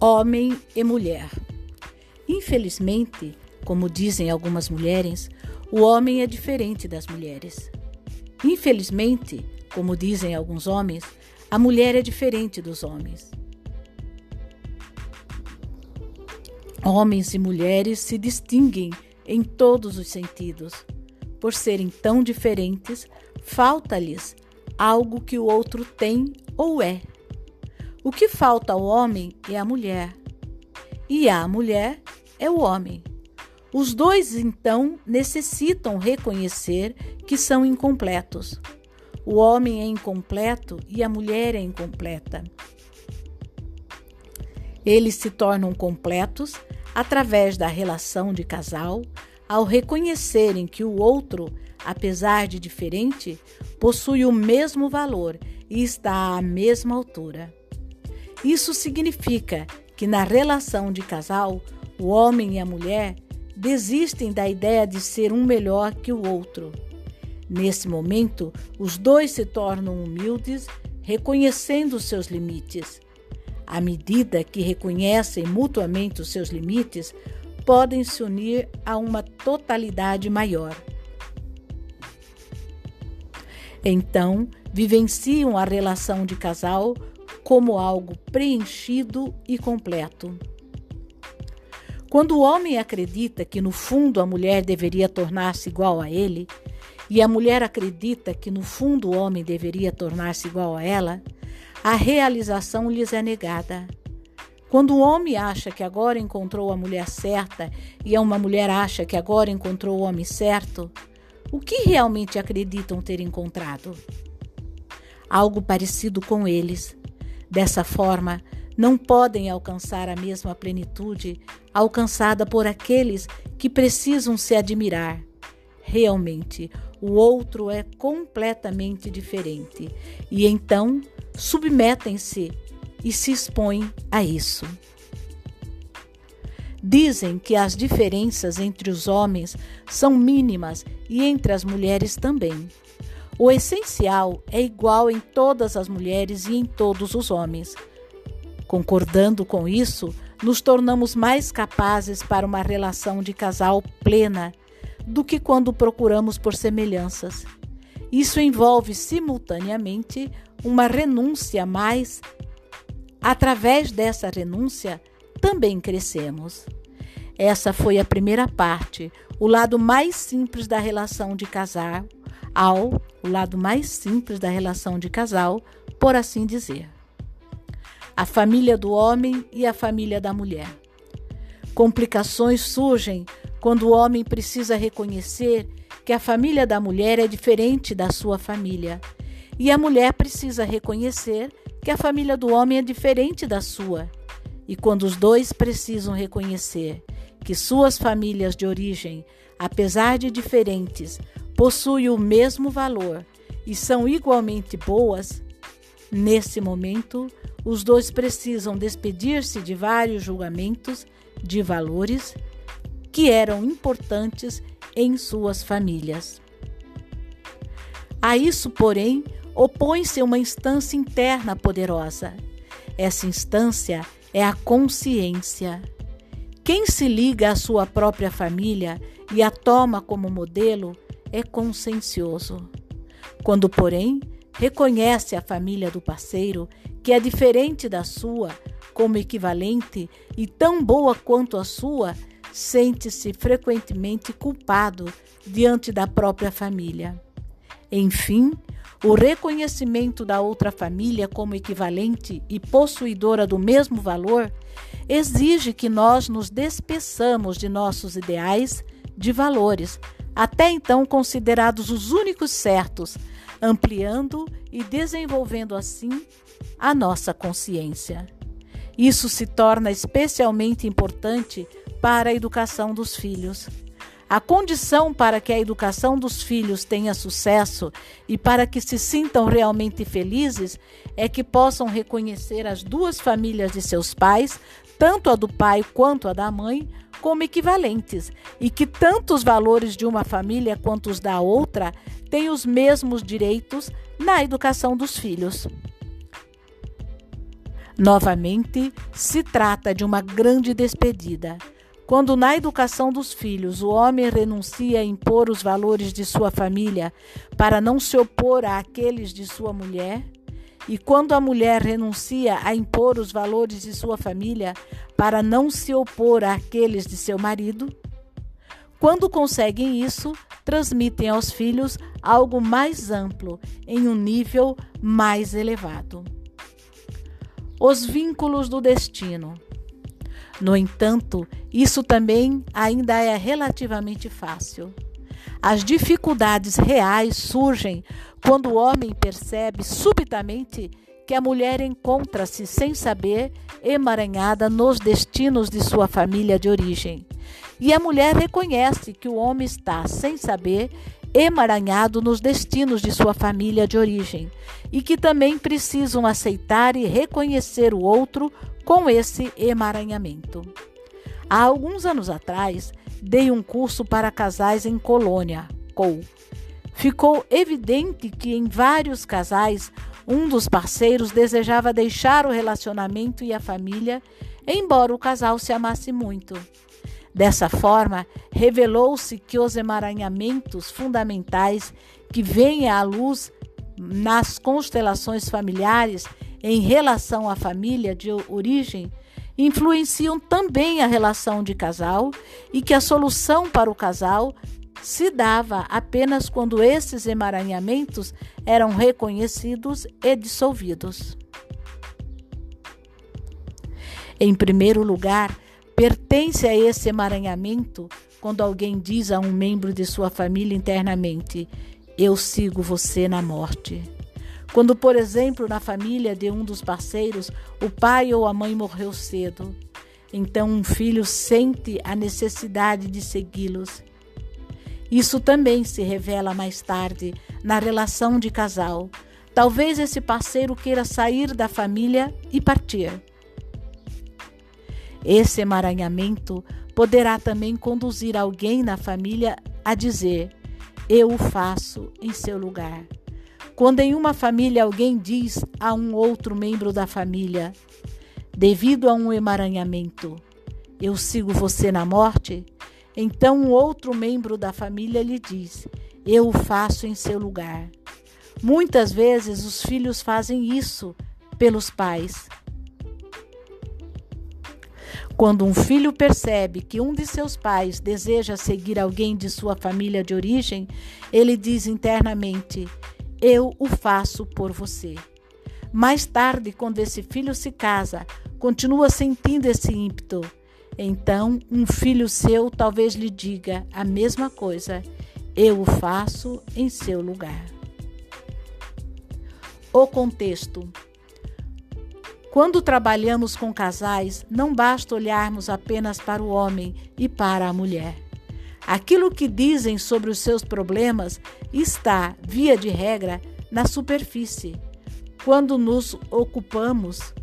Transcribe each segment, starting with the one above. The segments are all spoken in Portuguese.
homem e mulher. Infelizmente, como dizem algumas mulheres, o homem é diferente das mulheres. Infelizmente, como dizem alguns homens, a mulher é diferente dos homens. Homens e mulheres se distinguem em todos os sentidos. Por serem tão diferentes, falta-lhes algo que o outro tem ou é. O que falta ao homem é a mulher, e a mulher é o homem. Os dois, então, necessitam reconhecer que são incompletos. O homem é incompleto e a mulher é incompleta. Eles se tornam completos através da relação de casal, ao reconhecerem que o outro, apesar de diferente, possui o mesmo valor e está à mesma altura. Isso significa que na relação de casal, o homem e a mulher desistem da ideia de ser um melhor que o outro. Nesse momento, os dois se tornam humildes, reconhecendo seus limites. À medida que reconhecem mutuamente os seus limites, podem se unir a uma totalidade maior. Então, vivenciam a relação de casal como algo preenchido e completo. Quando o homem acredita que no fundo a mulher deveria tornar-se igual a ele, e a mulher acredita que no fundo o homem deveria tornar-se igual a ela, a realização lhes é negada. Quando o homem acha que agora encontrou a mulher certa e uma mulher acha que agora encontrou o homem certo, o que realmente acreditam ter encontrado? Algo parecido com eles, Dessa forma, não podem alcançar a mesma plenitude alcançada por aqueles que precisam se admirar. Realmente, o outro é completamente diferente e então submetem-se e se expõem a isso. Dizem que as diferenças entre os homens são mínimas e entre as mulheres também. O essencial é igual em todas as mulheres e em todos os homens. Concordando com isso, nos tornamos mais capazes para uma relação de casal plena do que quando procuramos por semelhanças. Isso envolve simultaneamente uma renúncia, mas através dessa renúncia também crescemos. Essa foi a primeira parte, o lado mais simples da relação de casal ao lado mais simples da relação de casal, por assim dizer. A família do homem e a família da mulher. Complicações surgem quando o homem precisa reconhecer que a família da mulher é diferente da sua família, e a mulher precisa reconhecer que a família do homem é diferente da sua. E quando os dois precisam reconhecer que suas famílias de origem, apesar de diferentes, possuem o mesmo valor e são igualmente boas, nesse momento, os dois precisam despedir-se de vários julgamentos de valores que eram importantes em suas famílias. A isso, porém, opõe-se uma instância interna poderosa. Essa instância é a consciência. Quem se liga à sua própria família e a toma como modelo é consciencioso. Quando, porém, reconhece a família do parceiro, que é diferente da sua, como equivalente e tão boa quanto a sua, sente-se frequentemente culpado diante da própria família. Enfim, o reconhecimento da outra família como equivalente e possuidora do mesmo valor exige que nós nos despeçamos de nossos ideais de valores até então considerados os únicos certos, ampliando e desenvolvendo assim a nossa consciência. Isso se torna especialmente importante para a educação dos filhos. A condição para que a educação dos filhos tenha sucesso e para que se sintam realmente felizes é que possam reconhecer as duas famílias de seus pais, tanto a do pai quanto a da mãe, como equivalentes e que tanto os valores de uma família quanto os da outra têm os mesmos direitos na educação dos filhos. Novamente, se trata de uma grande despedida. Quando na educação dos filhos o homem renuncia a impor os valores de sua família para não se opor àqueles de sua mulher, e quando a mulher renuncia a impor os valores de sua família para não se opor àqueles de seu marido, quando conseguem isso, transmitem aos filhos algo mais amplo, em um nível mais elevado. Os vínculos do destino. No entanto, isso também ainda é relativamente fácil. As dificuldades reais surgem quando o homem percebe subitamente que a mulher encontra-se sem saber emaranhada nos destinos de sua família de origem. E a mulher reconhece que o homem está sem saber emaranhado nos destinos de sua família de origem e que também precisam aceitar e reconhecer o outro com esse emaranhamento. Há alguns anos atrás, dei um curso para casais em Colônia, COU. Ficou evidente que em vários casais, um dos parceiros desejava deixar o relacionamento e a família, embora o casal se amasse muito. Dessa forma, revelou-se que os emaranhamentos fundamentais que vêm à luz nas constelações familiares em relação à família de origem influenciam também a relação de casal e que a solução para o casal se dava apenas quando esses emaranhamentos eram reconhecidos e dissolvidos. Em primeiro lugar, pertence a esse emaranhamento quando alguém diz a um membro de sua família internamente: Eu sigo você na morte. Quando, por exemplo, na família de um dos parceiros, o pai ou a mãe morreu cedo, então um filho sente a necessidade de segui-los. Isso também se revela mais tarde na relação de casal. Talvez esse parceiro queira sair da família e partir. Esse emaranhamento poderá também conduzir alguém na família a dizer: Eu o faço em seu lugar. Quando em uma família alguém diz a um outro membro da família, devido a um emaranhamento, eu sigo você na morte, então um outro membro da família lhe diz, eu o faço em seu lugar. Muitas vezes os filhos fazem isso pelos pais. Quando um filho percebe que um de seus pais deseja seguir alguém de sua família de origem, ele diz internamente: Eu o faço por você. Mais tarde, quando esse filho se casa, continua sentindo esse ímpeto. Então, um filho seu talvez lhe diga a mesma coisa: Eu o faço em seu lugar. O contexto. Quando trabalhamos com casais, não basta olharmos apenas para o homem e para a mulher. Aquilo que dizem sobre os seus problemas está, via de regra, na superfície. Quando nos ocupamos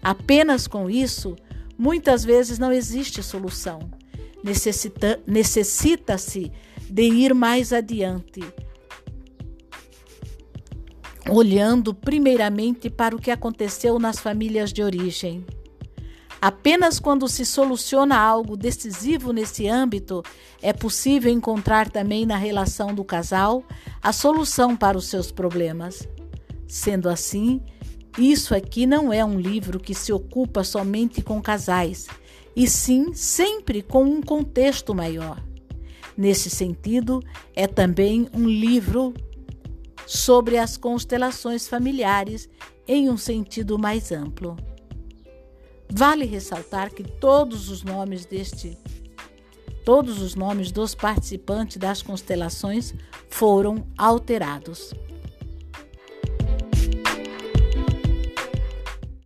apenas com isso, muitas vezes não existe solução. Necessita-se de ir mais adiante olhando primeiramente para o que aconteceu nas famílias de origem. Apenas quando se soluciona algo decisivo nesse âmbito é possível encontrar também na relação do casal a solução para os seus problemas. Sendo assim, isso aqui não é um livro que se ocupa somente com casais, e sim sempre com um contexto maior. Nesse sentido, é também um livro sobre as constelações familiares em um sentido mais amplo. Vale ressaltar que todos os nomes deste todos os nomes dos participantes das constelações foram alterados.